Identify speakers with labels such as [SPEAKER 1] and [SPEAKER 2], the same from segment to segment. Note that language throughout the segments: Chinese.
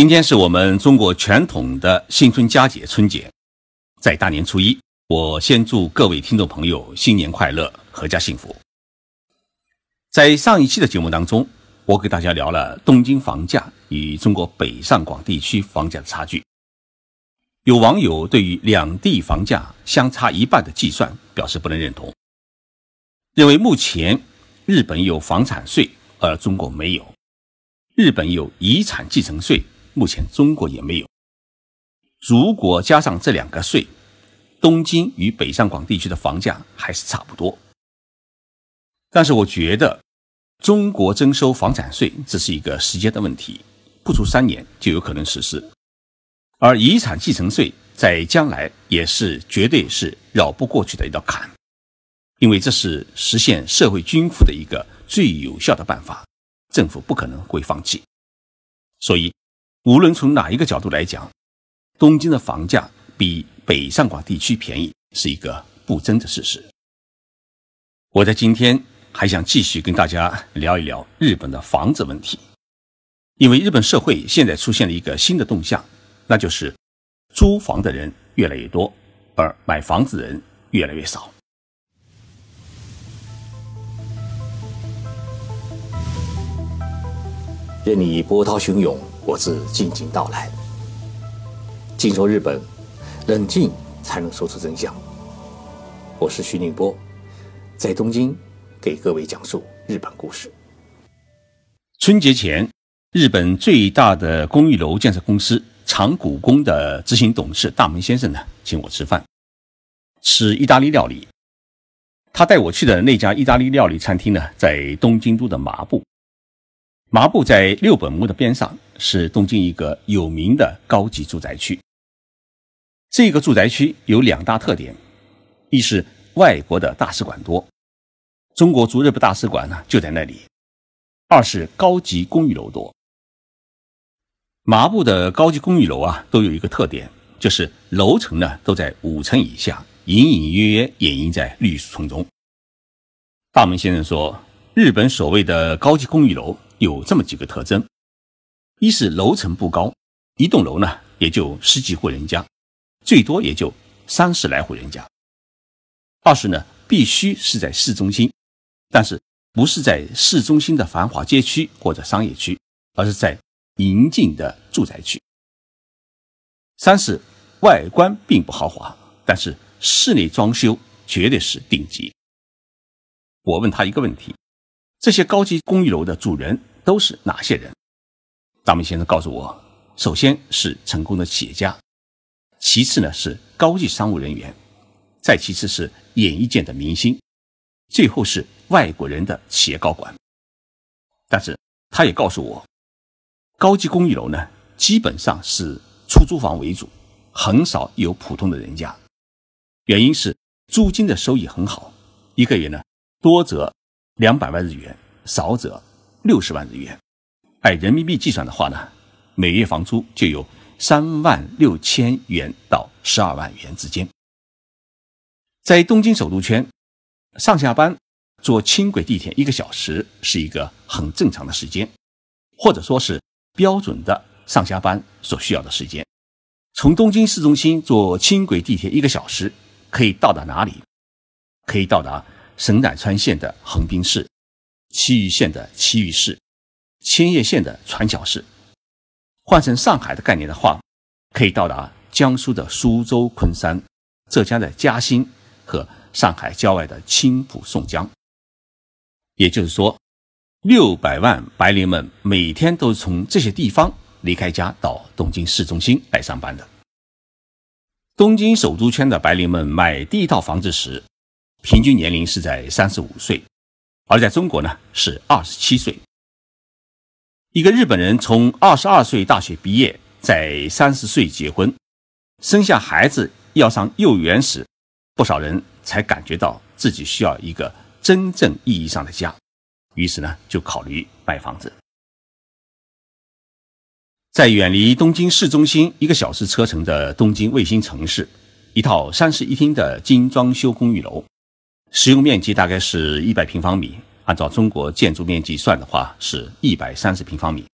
[SPEAKER 1] 今天是我们中国传统的新春佳节春节，在大年初一，我先祝各位听众朋友新年快乐，阖家幸福。在上一期的节目当中，我给大家聊了东京房价与中国北上广地区房价的差距。有网友对于两地房价相差一半的计算表示不能认同，认为目前日本有房产税，而中国没有；日本有遗产继承税。目前中国也没有。如果加上这两个税，东京与北上广地区的房价还是差不多。但是我觉得，中国征收房产税只是一个时间的问题，不出三年就有可能实施。而遗产继承税在将来也是绝对是绕不过去的一道坎，因为这是实现社会均富的一个最有效的办法，政府不可能会放弃。所以。无论从哪一个角度来讲，东京的房价比北上广地区便宜是一个不争的事实。我在今天还想继续跟大家聊一聊日本的房子问题，因为日本社会现在出现了一个新的动向，那就是租房的人越来越多，而买房子的人越来越少。
[SPEAKER 2] 任你波涛汹涌。我自静静到来。静说日本，冷静才能说出真相。我是徐宁波，在东京给各位讲述日本故事。
[SPEAKER 1] 春节前，日本最大的公寓楼建设公司长谷宫的执行董事大门先生呢，请我吃饭，吃意大利料理。他带我去的那家意大利料理餐厅呢，在东京都的麻布。麻布在六本木的边上，是东京一个有名的高级住宅区。这个住宅区有两大特点：一是外国的大使馆多，中国驻日本大使馆呢就在那里；二是高级公寓楼多。麻布的高级公寓楼啊，都有一个特点，就是楼层呢都在五层以下，隐隐约约掩映在绿树丛中。大门先生说，日本所谓的高级公寓楼。有这么几个特征：一是楼层不高，一栋楼呢也就十几户人家，最多也就三十来户人家；二是呢必须是在市中心，但是不是在市中心的繁华街区或者商业区，而是在宁静的住宅区；三是外观并不豪华，但是室内装修绝对是顶级。我问他一个问题：这些高级公寓楼的主人？都是哪些人？大明先生告诉我，首先是成功的企业家，其次呢是高级商务人员，再其次是演艺界的明星，最后是外国人的企业高管。但是他也告诉我，高级公寓楼呢基本上是出租房为主，很少有普通的人家。原因是租金的收益很好，一个月呢多则两百万日元，少则。六十万日元，按人民币计算的话呢，每月房租就有三万六千元到十二万元之间。在东京首都圈，上下班坐轻轨地铁一个小时是一个很正常的时间，或者说是标准的上下班所需要的时间。从东京市中心坐轻轨地铁一个小时可以到达哪里？可以到达神奈川县的横滨市。埼玉县的埼玉市，千叶县的川桥市，换成上海的概念的话，可以到达江苏的苏州、昆山，浙江的嘉兴和上海郊外的青浦、宋江。也就是说，六百万白领们每天都是从这些地方离开家到东京市中心来上班的。东京首都圈的白领们买第一套房子时，平均年龄是在三十五岁。而在中国呢，是二十七岁。一个日本人从二十二岁大学毕业，在三十岁结婚，生下孩子要上幼儿园时，不少人才感觉到自己需要一个真正意义上的家，于是呢，就考虑买房子。在远离东京市中心一个小时车程的东京卫星城市，一套三室一厅的精装修公寓楼。使用面积大概是一百平方米，按照中国建筑面积算的话，是一百三十平方米。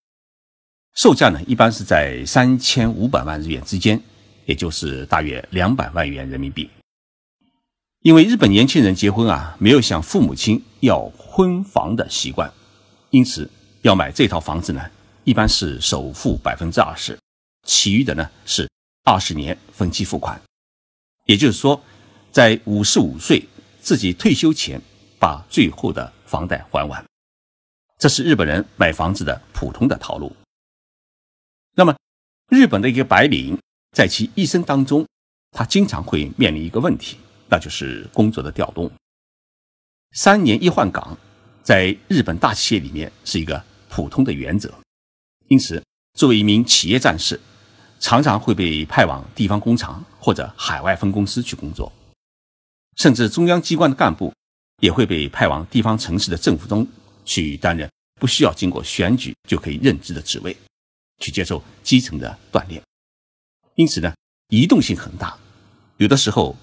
[SPEAKER 1] 售价呢一般是在三千五百万日元之间，也就是大约两百万元人民币。因为日本年轻人结婚啊，没有向父母亲要婚房的习惯，因此要买这套房子呢，一般是首付百分之二十，其余的呢是二十年分期付款。也就是说，在五十五岁自己退休前，把最后的房贷还完。这是日本人买房子的普通的套路。那么，日本的一个白领在其一生当中，他经常会面临一个问题。那就是工作的调动，三年一换岗，在日本大企业里面是一个普通的原则。因此，作为一名企业战士，常常会被派往地方工厂或者海外分公司去工作，甚至中央机关的干部也会被派往地方城市的政府中去担任不需要经过选举就可以任职的职位，去接受基层的锻炼。因此呢，移动性很大，有的时候。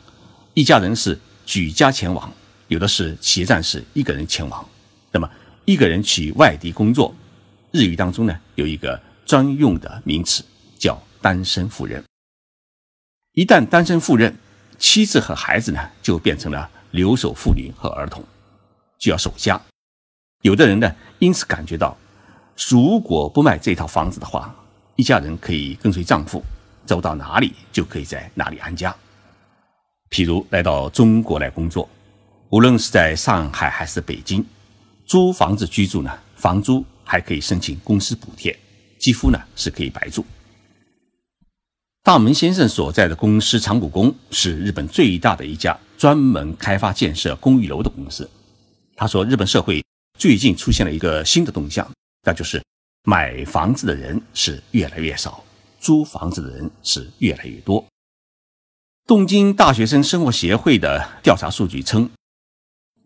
[SPEAKER 1] 一家人是举家前往，有的是企业战士一个人前往。那么，一个人去外地工作，日语当中呢有一个专用的名词叫单身赴任。一旦单身赴任，妻子和孩子呢就变成了留守妇女和儿童，就要守家。有的人呢因此感觉到，如果不卖这套房子的话，一家人可以跟随丈夫走到哪里就可以在哪里安家。譬如来到中国来工作，无论是在上海还是北京，租房子居住呢，房租还可以申请公司补贴，几乎呢是可以白住。大门先生所在的公司长谷宫是日本最大的一家专门开发建设公寓楼的公司。他说，日本社会最近出现了一个新的动向，那就是买房子的人是越来越少，租房子的人是越来越多。东京大学生生活协会的调查数据称，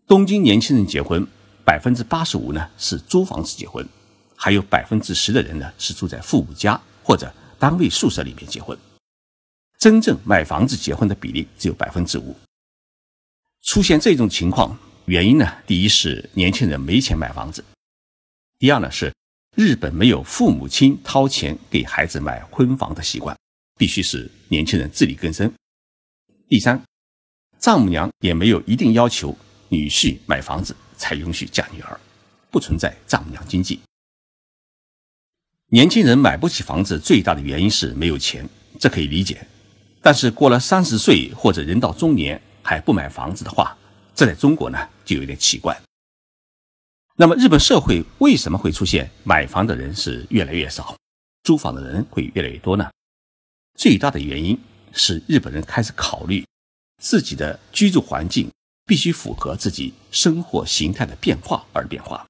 [SPEAKER 1] 东京年轻人结婚百分之八十五呢是租房子结婚，还有百分之十的人呢是住在父母家或者单位宿舍里面结婚。真正买房子结婚的比例只有百分之五。出现这种情况，原因呢，第一是年轻人没钱买房子，第二呢是日本没有父母亲掏钱给孩子买婚房的习惯，必须是年轻人自力更生。第三，丈母娘也没有一定要求女婿买房子才允许嫁女儿，不存在丈母娘经济。年轻人买不起房子最大的原因是没有钱，这可以理解。但是过了三十岁或者人到中年还不买房子的话，这在中国呢就有点奇怪。那么日本社会为什么会出现买房的人是越来越少，租房的人会越来越多呢？最大的原因。是日本人开始考虑自己的居住环境必须符合自己生活形态的变化而变化，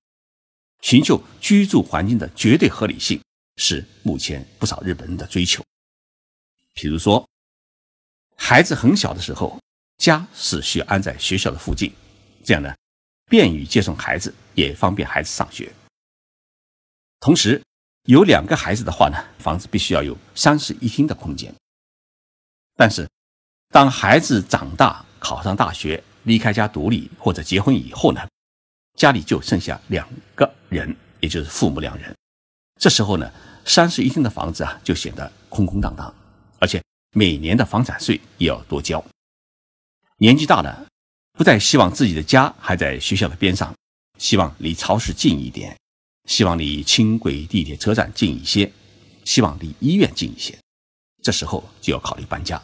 [SPEAKER 1] 寻求居住环境的绝对合理性是目前不少日本人的追求。比如说，孩子很小的时候，家是需要安在学校的附近，这样呢，便于接送孩子，也方便孩子上学。同时，有两个孩子的话呢，房子必须要有三室一厅的空间。但是，当孩子长大、考上大学、离开家独立或者结婚以后呢，家里就剩下两个人，也就是父母两人。这时候呢，三室一厅的房子啊，就显得空空荡荡，每年的房产税也要多交。年纪大了，不再希望自己的家还在学校的边上，希望离超市近一点，希望离轻轨、地铁车站近一些，希望离医院近一些。这时候就要考虑搬家，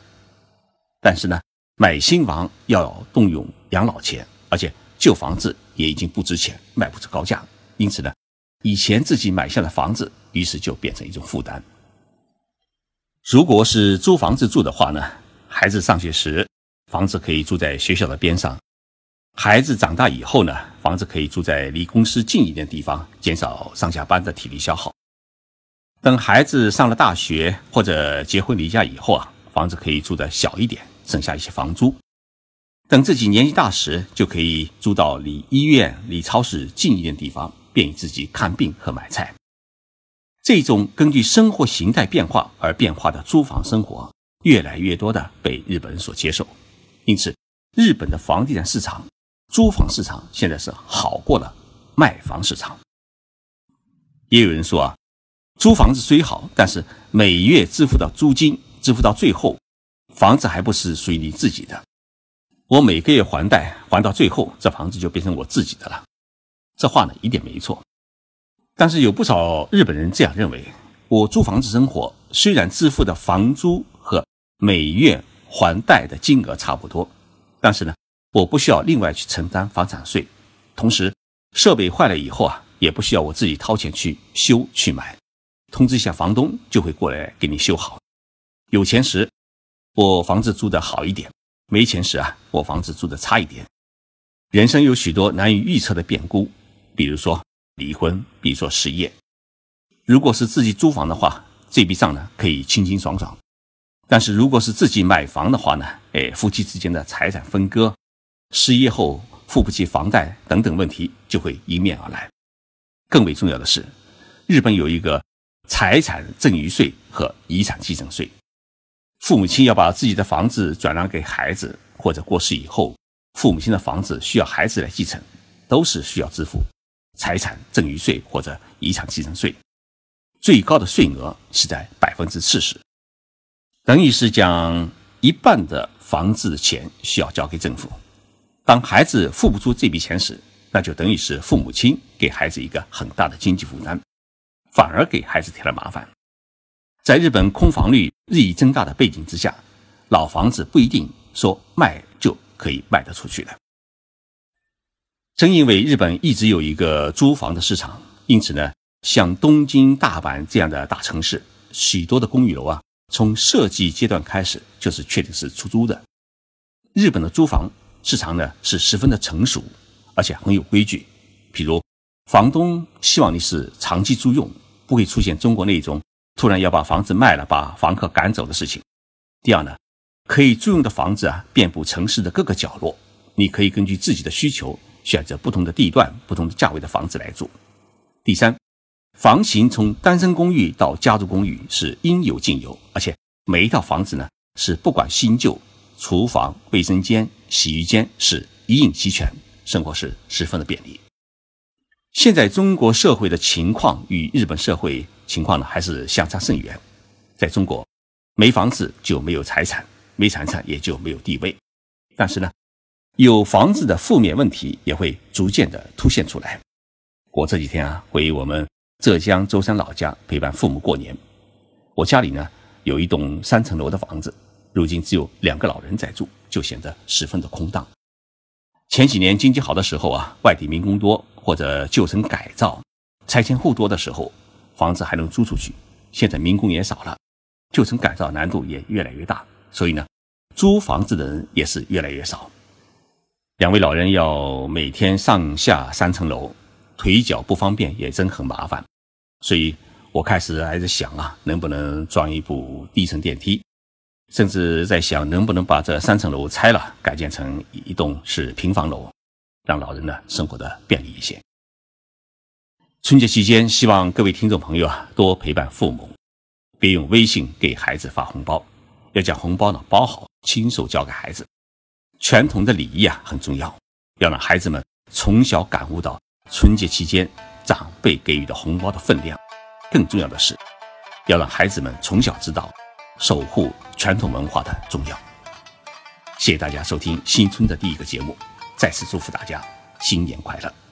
[SPEAKER 1] 但是呢，买新房要动用养老钱，而且旧房子也已经不值钱，卖不出高价，因此呢，以前自己买下的房子，于是就变成一种负担。如果是租房子住的话呢，孩子上学时，房子可以住在学校的边上；孩子长大以后呢，房子可以住在离公司近一点的地方，减少上下班的体力消耗。等孩子上了大学或者结婚离家以后啊，房子可以住的小一点，省下一些房租。等自己年纪大时，就可以租到离医院、离超市近一点地方，便于自己看病和买菜。这种根据生活形态变化而变化的租房生活，越来越多的被日本人所接受。因此，日本的房地产市场、租房市场现在是好过了卖房市场。也有人说啊。租房子虽好，但是每月支付的租金支付到最后，房子还不是属于你自己的。我每个月还贷还到最后，这房子就变成我自己的了。这话呢一点没错，但是有不少日本人这样认为：我租房子生活，虽然支付的房租和每月还贷的金额差不多，但是呢，我不需要另外去承担房产税，同时设备坏了以后啊，也不需要我自己掏钱去修去买，通知一下房东就会过来给你修好。有钱时，我房子租的好一点；没钱时啊，我房子租的差一点。人生有许多难以预测的变故。比如说离婚，比如说失业。如果是自己租房的话，这笔账呢可以清清爽爽；但是如果是自己买房的话呢，哎，夫妻之间的财产分割、失业后付不起房贷等等问题就会迎面而来。更为重要的是，日本有一个财产赠与税和遗产继承税。父母亲要把自己的房子转让给孩子，或者过世以后，父母亲的房子需要孩子来继承，都是需要支付。财产赠与税或者遗产继承税，最高的税额是在百分之四十，等于是将一半的房子的钱需要交给政府。当孩子付不出这笔钱时，那就等于是父母亲给孩子一个很大的经济负担，反而给孩子添了麻烦。在日本空房率日益增大的背景之下，老房子不一定说卖就可以卖得出去的。正因为日本一直有一个租房的市场，因此呢，像东京、大阪这样的大城市，许多的公寓楼啊，从设计阶段开始就是确定是出租的。日本的租房市场呢是十分的成熟，而且很有规矩。比如，房东希望你是长期租用，不会出现中国那种突然要把房子卖了把房客赶走的事情。第二呢，可以租用的房子啊，遍布城市的各个角落，你可以根据自己的需求。选择不同的地段、不同的价位的房子来住。第三，房型从单身公寓到家族公寓是应有尽有，而且每一套房子呢是不管新旧，厨房、卫生间、洗浴间是一应齐全，生活是十分的便利。现在中国社会的情况与日本社会情况呢还是相差甚远。在中国，没房子就没有财产，没财产也就没有地位。但是呢。有房子的负面问题也会逐渐的凸现出来。我这几天啊，回我们浙江舟山老家陪伴父母过年。我家里呢有一栋三层楼的房子，如今只有两个老人在住，就显得十分的空荡。前几年经济好的时候啊，外地民工多或者旧城改造、拆迁户多的时候，房子还能租出去。现在民工也少了，旧城改造难度也越来越大，所以呢，租房子的人也是越来越少。两位老人要每天上下三层楼，腿脚不方便，也真很麻烦。所以我开始还在想啊，能不能装一部低层电梯，甚至在想能不能把这三层楼拆了，改建成一栋是平房楼，让老人呢生活的便利一些。春节期间，希望各位听众朋友啊多陪伴父母，别用微信给孩子发红包，要将红包呢包好，亲手交给孩子。传统的礼仪啊很重要，要让孩子们从小感悟到春节期间长辈给予的红包的分量。更重要的是，要让孩子们从小知道守护传统文化的重要。谢谢大家收听新春的第一个节目，再次祝福大家新年快乐。